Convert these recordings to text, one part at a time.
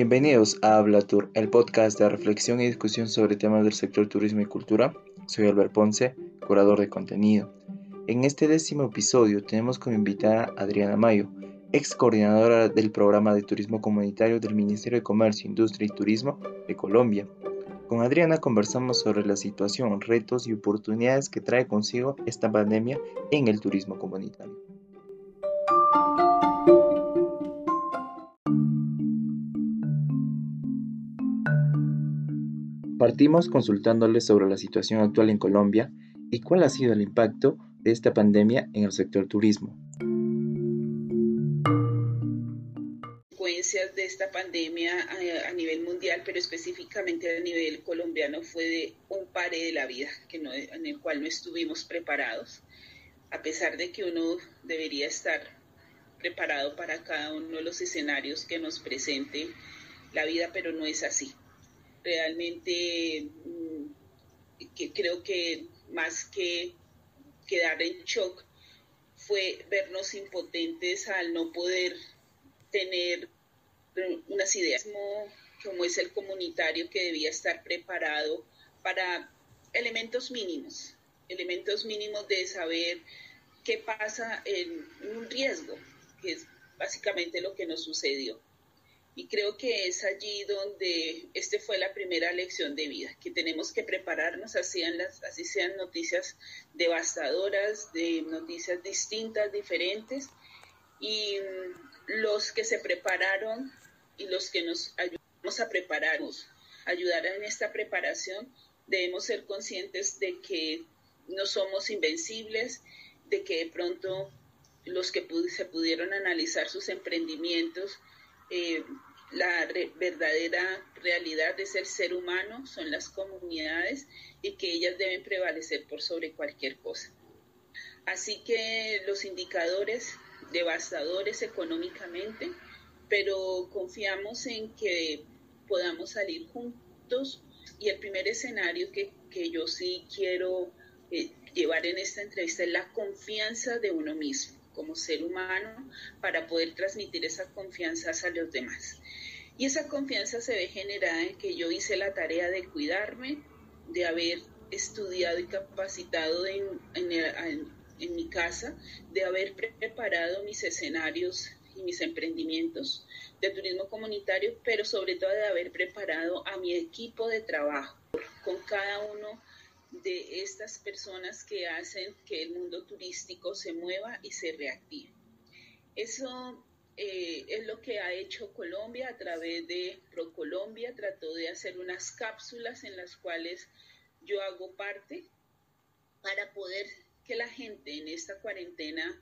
Bienvenidos a Habla Tour, el podcast de reflexión y discusión sobre temas del sector turismo y cultura. Soy Albert Ponce, curador de contenido. En este décimo episodio tenemos como invitada a Adriana Mayo, ex coordinadora del programa de turismo comunitario del Ministerio de Comercio, Industria y Turismo de Colombia. Con Adriana conversamos sobre la situación, retos y oportunidades que trae consigo esta pandemia en el turismo comunitario. Partimos consultándoles sobre la situación actual en Colombia y cuál ha sido el impacto de esta pandemia en el sector turismo. De esta pandemia eh, a, nivel mundial, pero específicamente a nivel colombiano, fue de un pare de la vida que no, en el cual no estuvimos preparados, a pesar de que uno debería estar preparado para cada uno de los escenarios que nos presente la vida, pero no es así realmente mm, que creo que más que quedar en shock fue vernos impotentes al no poder tener unas ideas como, como es el comunitario que debía estar preparado para elementos mínimos, elementos mínimos de saber qué pasa en un riesgo, que es básicamente lo que nos sucedió. Y creo que es allí donde este fue la primera lección de vida, que tenemos que prepararnos, así, las, así sean noticias devastadoras, de noticias distintas, diferentes, y mm, los que se prepararon y los que nos ayudamos a prepararnos, ayudar en esta preparación, debemos ser conscientes de que no somos invencibles, de que de pronto los que se pudieron analizar sus emprendimientos, eh, la verdadera realidad de ser ser humano son las comunidades y que ellas deben prevalecer por sobre cualquier cosa. Así que los indicadores devastadores económicamente, pero confiamos en que podamos salir juntos y el primer escenario que, yo sí quiero eh, llevar en esta entrevista es la confianza de uno mismo como ser humano para poder transmitir esa confianza a los demás. Y esa confianza se ve generada en que yo hice la tarea de cuidarme, de haber estudiado y capacitado en, en, mi casa, de haber preparado mis escenarios y mis emprendimientos de turismo comunitario, pero sobre todo de haber preparado a mi equipo de trabajo con cada uno de estas personas que hacen que el mundo turístico se mueva y se reactive. Eso eh, es lo que ha hecho Colombia a través de ProColombia. Trató de hacer unas cápsulas en las cuales yo hago parte para poder que la gente en esta cuarentena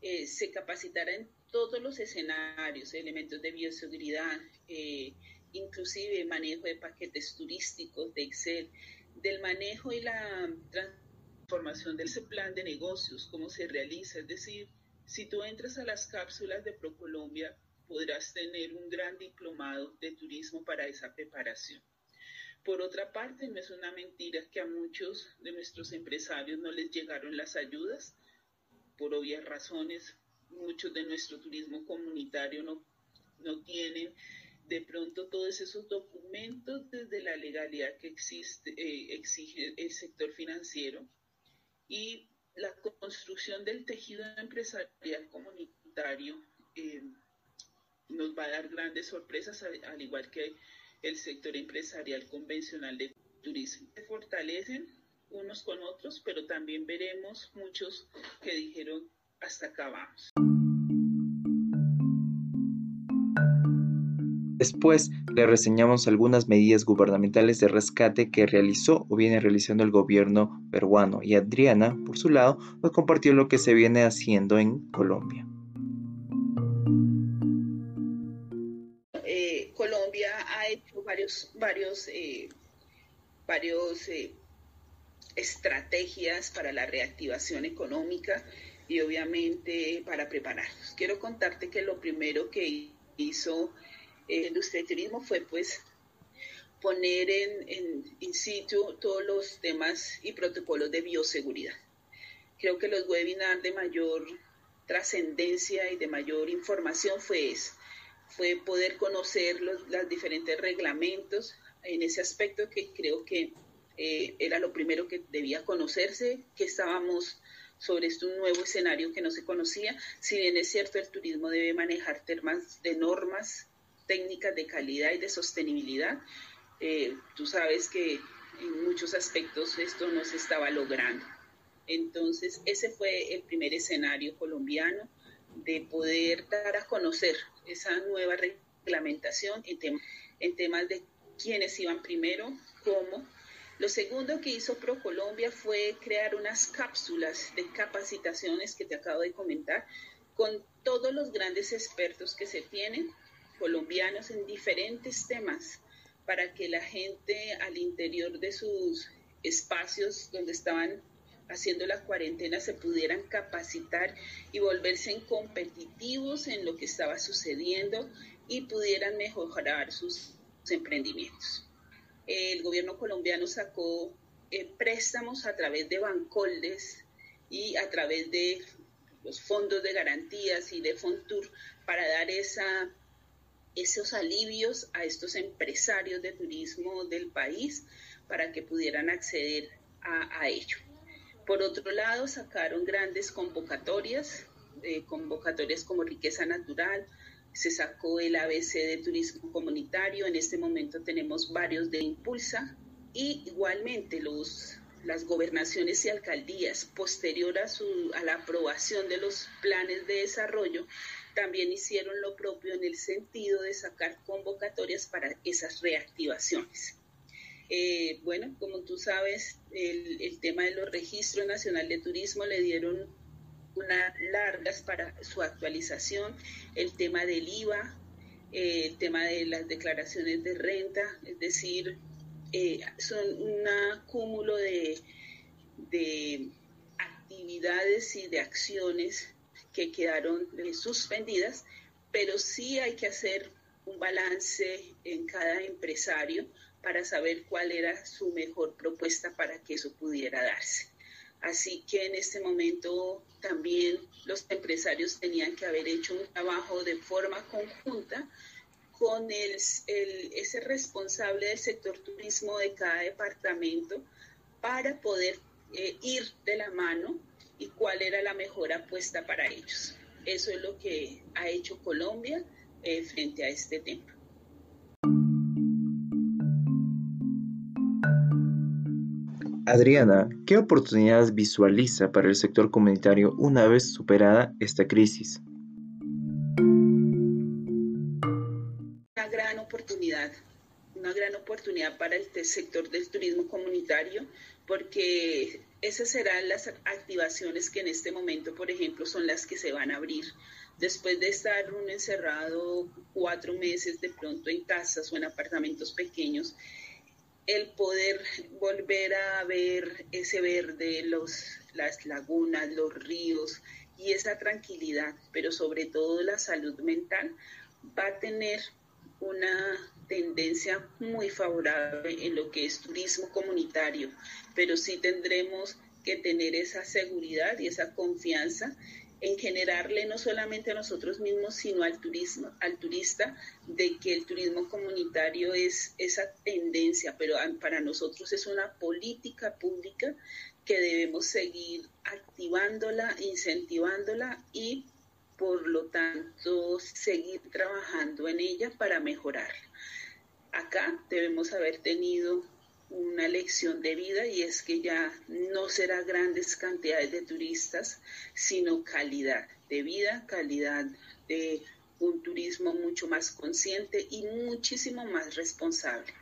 eh, se capacitara en todos los escenarios, elementos de bioseguridad, eh, inclusive manejo de paquetes turísticos, de Excel, del manejo y la transformación de ese plan de negocios, cómo se realiza. Es decir, si tú entras a las cápsulas de ProColombia, podrás tener un gran diplomado de turismo para esa preparación. Por otra parte, no es una mentira que a muchos de nuestros empresarios no les llegaron las ayudas. Por obvias razones, muchos de nuestro turismo comunitario no, no tienen de pronto todos esos documentos desde la legalidad que existe, eh, exige el sector financiero y la construcción del tejido empresarial comunitario eh, nos va a dar grandes sorpresas, al, igual que el sector empresarial convencional de turismo. Se fortalecen unos con otros, pero también veremos muchos que dijeron hasta acá vamos. Después le reseñamos algunas medidas gubernamentales de rescate que realizó o viene realizando el gobierno peruano y Adriana, por su lado, nos compartió lo que se viene haciendo en Colombia. Eh, Colombia ha hecho varios, varios, eh, varios eh, estrategias para la reactivación económica y obviamente para prepararnos. Quiero contarte que lo primero que hizo eh, industria y turismo fue pues poner en, en in situ todos los temas y protocolos de bioseguridad. Creo que los webinars de mayor trascendencia y de mayor información fue ese. fue poder conocer los, los diferentes reglamentos en ese aspecto que creo que eh, era lo primero que debía conocerse, que estábamos sobre este nuevo escenario que no se conocía. Si bien es cierto, el turismo debe manejar temas de normas técnicas de calidad y de sostenibilidad, eh, tú sabes que en muchos aspectos esto no se estaba logrando. Entonces, ese fue el primer escenario colombiano de poder dar a conocer esa nueva reglamentación en, en temas de quiénes iban primero, cómo. Lo segundo que hizo ProColombia fue crear unas cápsulas de capacitaciones que te acabo de comentar con todos los grandes expertos que se tienen, colombianos en diferentes temas, para que la gente al interior de sus espacios donde estaban haciendo la cuarentena se pudieran capacitar y volverse competitivos en lo que estaba sucediendo y pudieran mejorar sus emprendimientos. El gobierno colombiano sacó eh, préstamos a través de bancoldes y a través de los fondos de garantías y de Fontur para dar esa, esos alivios a estos empresarios de turismo del país para que pudieran acceder a, ello. Por otro lado, sacaron grandes convocatorias, eh, convocatorias como riqueza natural, se sacó el ABC de turismo comunitario, en este momento tenemos varios de Impulsa y igualmente los, las gobernaciones y alcaldías posterior a, su, a la aprobación de los planes de desarrollo también hicieron lo propio en el sentido de sacar convocatorias para esas reactivaciones. Eh, bueno, como tú sabes, el, el tema de los registros nacional de turismo le dieron unas largas para su actualización, el tema del IVA, eh, el tema de las declaraciones de renta, es decir, eh, son un cúmulo de, de, actividades y de acciones que quedaron eh, suspendidas, pero sí hay que hacer un balance en cada empresario para saber cuál era su mejor propuesta para que eso pudiera darse. Así que en este momento también los empresarios tenían que haber hecho un trabajo de forma conjunta con el, ese responsable del sector turismo de cada departamento para poder eh, ir de la mano y cuál era la mejor apuesta para ellos. Eso es lo que ha hecho Colombia eh, frente a este tema. Adriana, ¿qué oportunidades visualiza para el sector comunitario una vez superada esta crisis? Una gran oportunidad para el sector del turismo comunitario, porque esas serán las activaciones que en este momento, por ejemplo, son las que se van a abrir. Después de estar un encerrado cuatro meses de pronto en casas o en apartamentos pequeños, el poder volver a ver ese verde, los, las lagunas, los ríos y esa tranquilidad, pero sobre todo la salud mental, va a tener una tendencia muy favorable en lo que es turismo comunitario, pero sí tendremos que tener esa seguridad y esa confianza en generarle no solamente a nosotros mismos, sino al turismo, al turista, de que el turismo comunitario es esa tendencia, pero para nosotros es una política pública que debemos seguir activándola, incentivándola y por lo tanto seguir trabajando en ella para mejorarla. Acá debemos haber tenido una lección de vida y es que ya no será grandes cantidades de turistas, sino calidad de vida, calidad de un turismo mucho más consciente y muchísimo más responsable.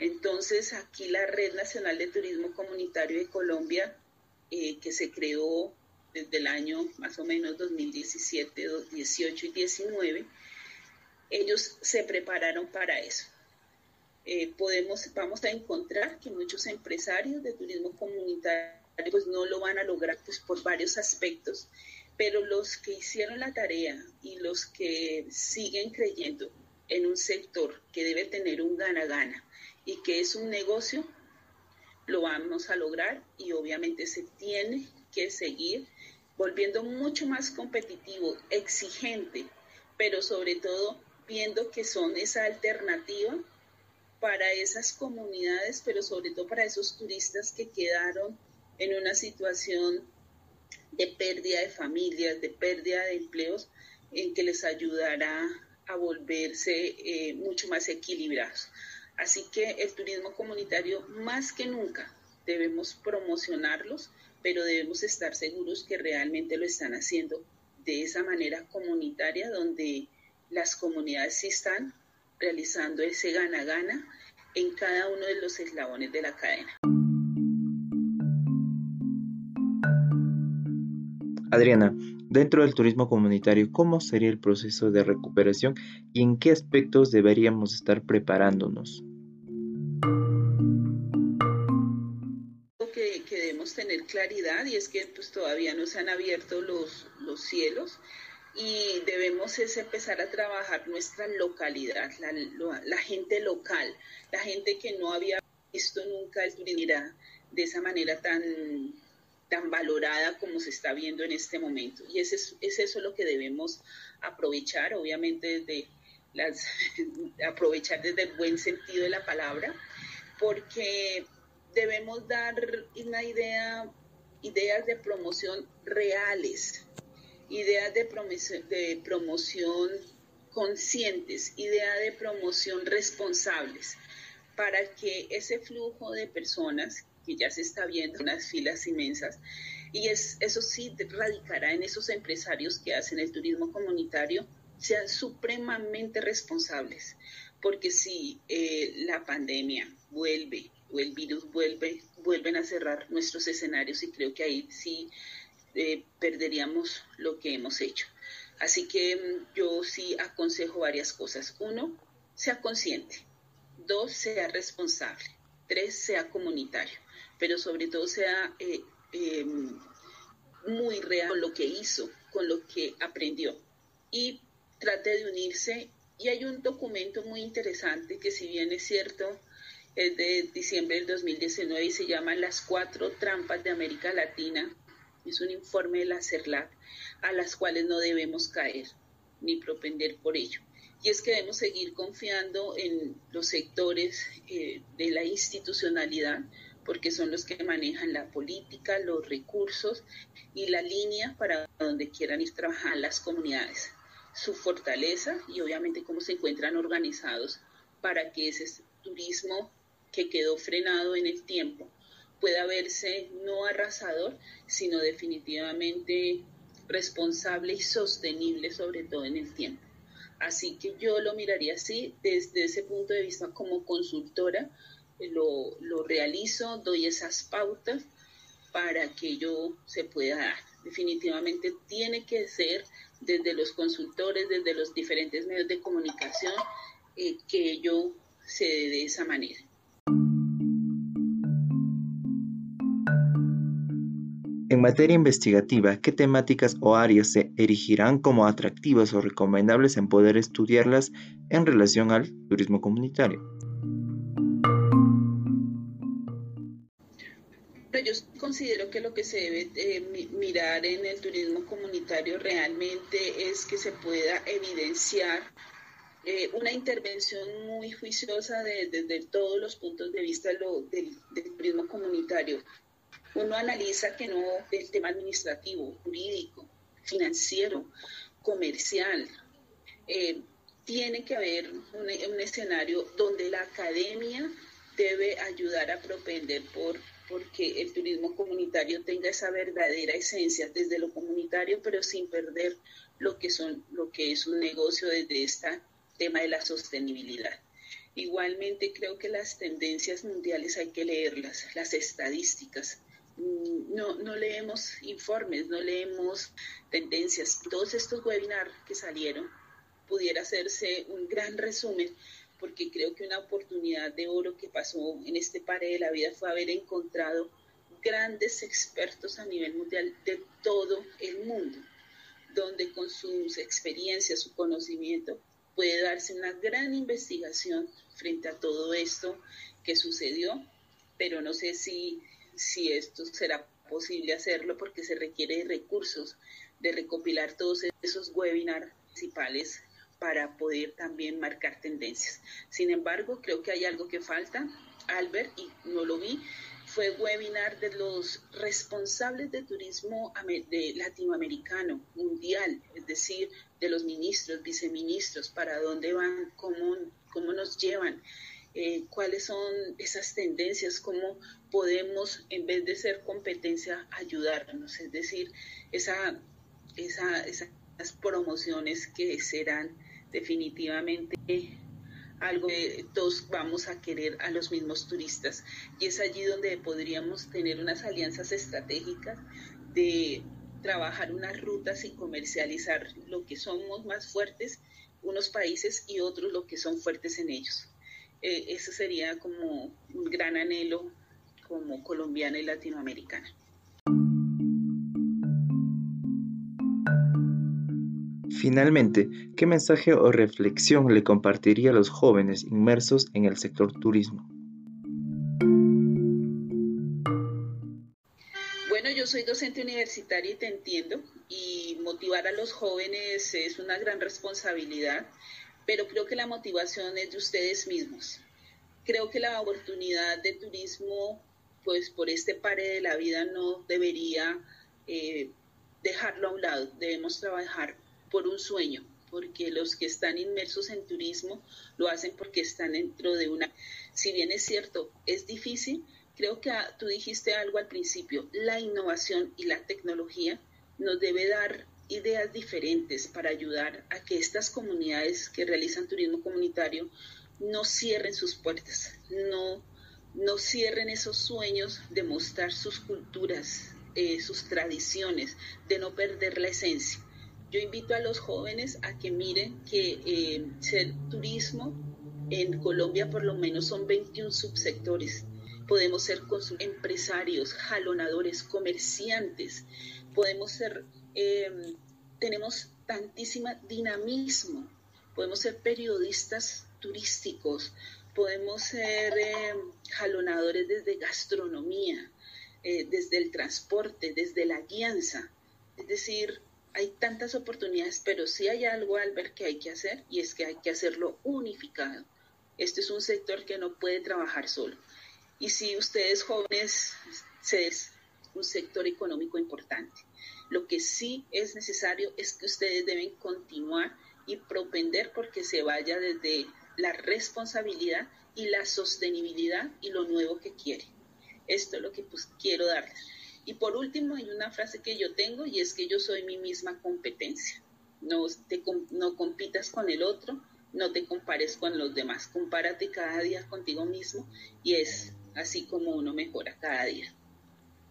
Entonces, aquí la Red Nacional de Turismo Comunitario de Colombia, eh, que se creó desde el año más o menos 2017, 2018 y 19, ellos se prepararon para eso eh, podemos, vamos a encontrar que muchos empresarios de turismo comunitario pues no lo van a lograr pues por varios aspectos, pero los que hicieron la tarea y los que siguen creyendo en un sector que debe tener un gana-gana y que es un negocio, lo vamos a lograr y obviamente se tiene que seguir volviendo mucho más competitivo, exigente, pero sobre todo viendo que son esa alternativa para esas comunidades, pero sobre todo para esos turistas que quedaron en una situación de pérdida de familias, de pérdida de empleos, en que les ayudará a volverse eh, mucho más equilibrados. Así que el turismo comunitario más que nunca debemos promocionarlos, pero debemos estar seguros que realmente lo están haciendo de esa manera comunitaria donde las comunidades sí están realizando ese gana-gana en cada uno de los eslabones de la cadena. Adriana, dentro del turismo comunitario, ¿cómo sería el proceso de recuperación y en qué aspectos deberíamos estar preparándonos? Que, que debemos tener claridad y es que pues, todavía no se han abierto los, los cielos y debemos es empezar a trabajar nuestra localidad, la, gente local, la gente que no había visto nunca el turismo de esa manera tan tan valorada como se está viendo en este momento. Y es, es eso lo que debemos aprovechar, obviamente desde las, aprovechar desde el buen sentido de la palabra, porque debemos dar una idea, ideas de promoción reales, ideas de promoción, de promoción conscientes, ideas de promoción responsables, para que ese flujo de personas que ya se está viendo unas filas inmensas. Y es, eso sí radicará en esos empresarios que hacen el turismo comunitario, sean supremamente responsables, porque si eh, la pandemia vuelve o el virus vuelve, vuelven a cerrar nuestros escenarios y creo que ahí sí eh, perderíamos lo que hemos hecho. Así que mm, yo sí aconsejo varias cosas. Uno, sea consciente. Dos, sea responsable. Tres, sea comunitario pero sobre todo sea eh, eh, muy real con lo que hizo, con lo que aprendió. Y trate de unirse. Y hay un documento muy interesante que si bien es cierto, es de diciembre del 2019 y se llama Las cuatro trampas de América Latina. Es un informe de la CERLAC a las cuales no debemos caer ni propender por ello. Y es que debemos seguir confiando en los sectores eh, de la institucionalidad, porque son los que manejan la política, los recursos y la línea para donde quieran ir trabajar las comunidades, su fortaleza y obviamente cómo se encuentran organizados para que ese turismo que quedó frenado en el tiempo pueda verse no arrasador, sino definitivamente responsable y sostenible, sobre todo en el tiempo. Así que yo lo miraría así, desde ese punto de vista como consultora, lo, lo realizo, doy esas pautas para que ello se pueda dar. Definitivamente tiene que ser desde los consultores, desde los diferentes medios de comunicación, eh, que ello se dé de esa manera. En materia investigativa, ¿qué temáticas o áreas se erigirán como atractivas o recomendables en poder estudiarlas en relación al turismo comunitario? yo considero que lo que se debe eh, mirar en el turismo comunitario realmente es que se pueda evidenciar eh, una intervención muy juiciosa desde todos los puntos de vista del, turismo comunitario. Uno analiza que no el tema administrativo, jurídico, financiero, comercial. Eh, tiene que haber un escenario donde la academia debe ayudar a propender por porque el turismo comunitario tenga esa verdadera esencia desde lo comunitario, pero sin perder lo que, son, lo que es un negocio desde este tema de la sostenibilidad. Igualmente creo que las tendencias mundiales hay que leerlas, las estadísticas. No, no leemos informes, no leemos tendencias. Todos estos webinars que salieron pudiera hacerse un gran resumen porque creo que una oportunidad de oro que pasó en este pare de la vida fue haber encontrado grandes expertos a nivel mundial de todo el mundo, donde con sus experiencias, su conocimiento, puede darse una gran investigación frente a todo esto que sucedió, pero no sé si, si esto será posible hacerlo porque se requiere recursos, de recopilar todos esos webinars principales para poder también marcar tendencias. Sin embargo, creo que hay algo que falta, Albert, y no lo vi, fue webinar de los responsables de turismo de latinoamericano, mundial, es decir, de los ministros, viceministros, para dónde van, cómo, cómo nos llevan, eh, cuáles son esas tendencias, cómo podemos, en vez de ser competencia, ayudarnos, es decir, esa, esa, esas promociones que serán definitivamente algo que todos vamos a querer a los mismos turistas. Y es allí donde podríamos tener unas alianzas estratégicas de trabajar unas rutas y comercializar lo que somos más fuertes unos países y otros lo que son fuertes en ellos. Eh, eso sería como un gran anhelo como colombiana y latinoamericana. Finalmente, ¿qué mensaje o reflexión le compartiría a los jóvenes inmersos en el sector turismo? Bueno, yo soy docente universitaria y te entiendo, y motivar a los jóvenes es una gran responsabilidad, pero creo que la motivación es de ustedes mismos. Creo que la oportunidad de turismo, pues por este pare de la vida, no debería eh, dejarlo a un lado, debemos trabajar por un sueño, porque los que están inmersos en turismo lo hacen porque están dentro de una... Si bien es cierto, es difícil, creo que tú dijiste algo al principio, la innovación y la tecnología nos debe dar ideas diferentes para ayudar a que estas comunidades que realizan turismo comunitario no cierren sus puertas, no, no cierren esos sueños de mostrar sus culturas, eh, sus tradiciones, de no perder la esencia. Yo invito a los jóvenes a que miren que eh, el turismo en Colombia por lo menos son 21 subsectores. Podemos ser empresarios, jalonadores, comerciantes, podemos ser, em, tenemos tantísima dinamismo, podemos ser periodistas turísticos, podemos ser em, jalonadores desde gastronomía, eh, desde el transporte, desde la guianza. Es decir, hay tantas oportunidades, pero sí hay algo, Albert, que hay que hacer y es que hay que hacerlo unificado. Este es un sector que no puede trabajar solo. Y si ustedes jóvenes, es un sector económico importante. Lo que sí es necesario es que ustedes deben continuar y propender porque se vaya desde la responsabilidad y la sostenibilidad y lo nuevo que quiere. Esto es lo que pues, quiero darles. Y por último, hay una frase que yo tengo y es que yo soy mi misma competencia. No, te, no compitas con el otro, no te compares con los demás. Compárate cada día contigo mismo y es así como uno mejora cada día.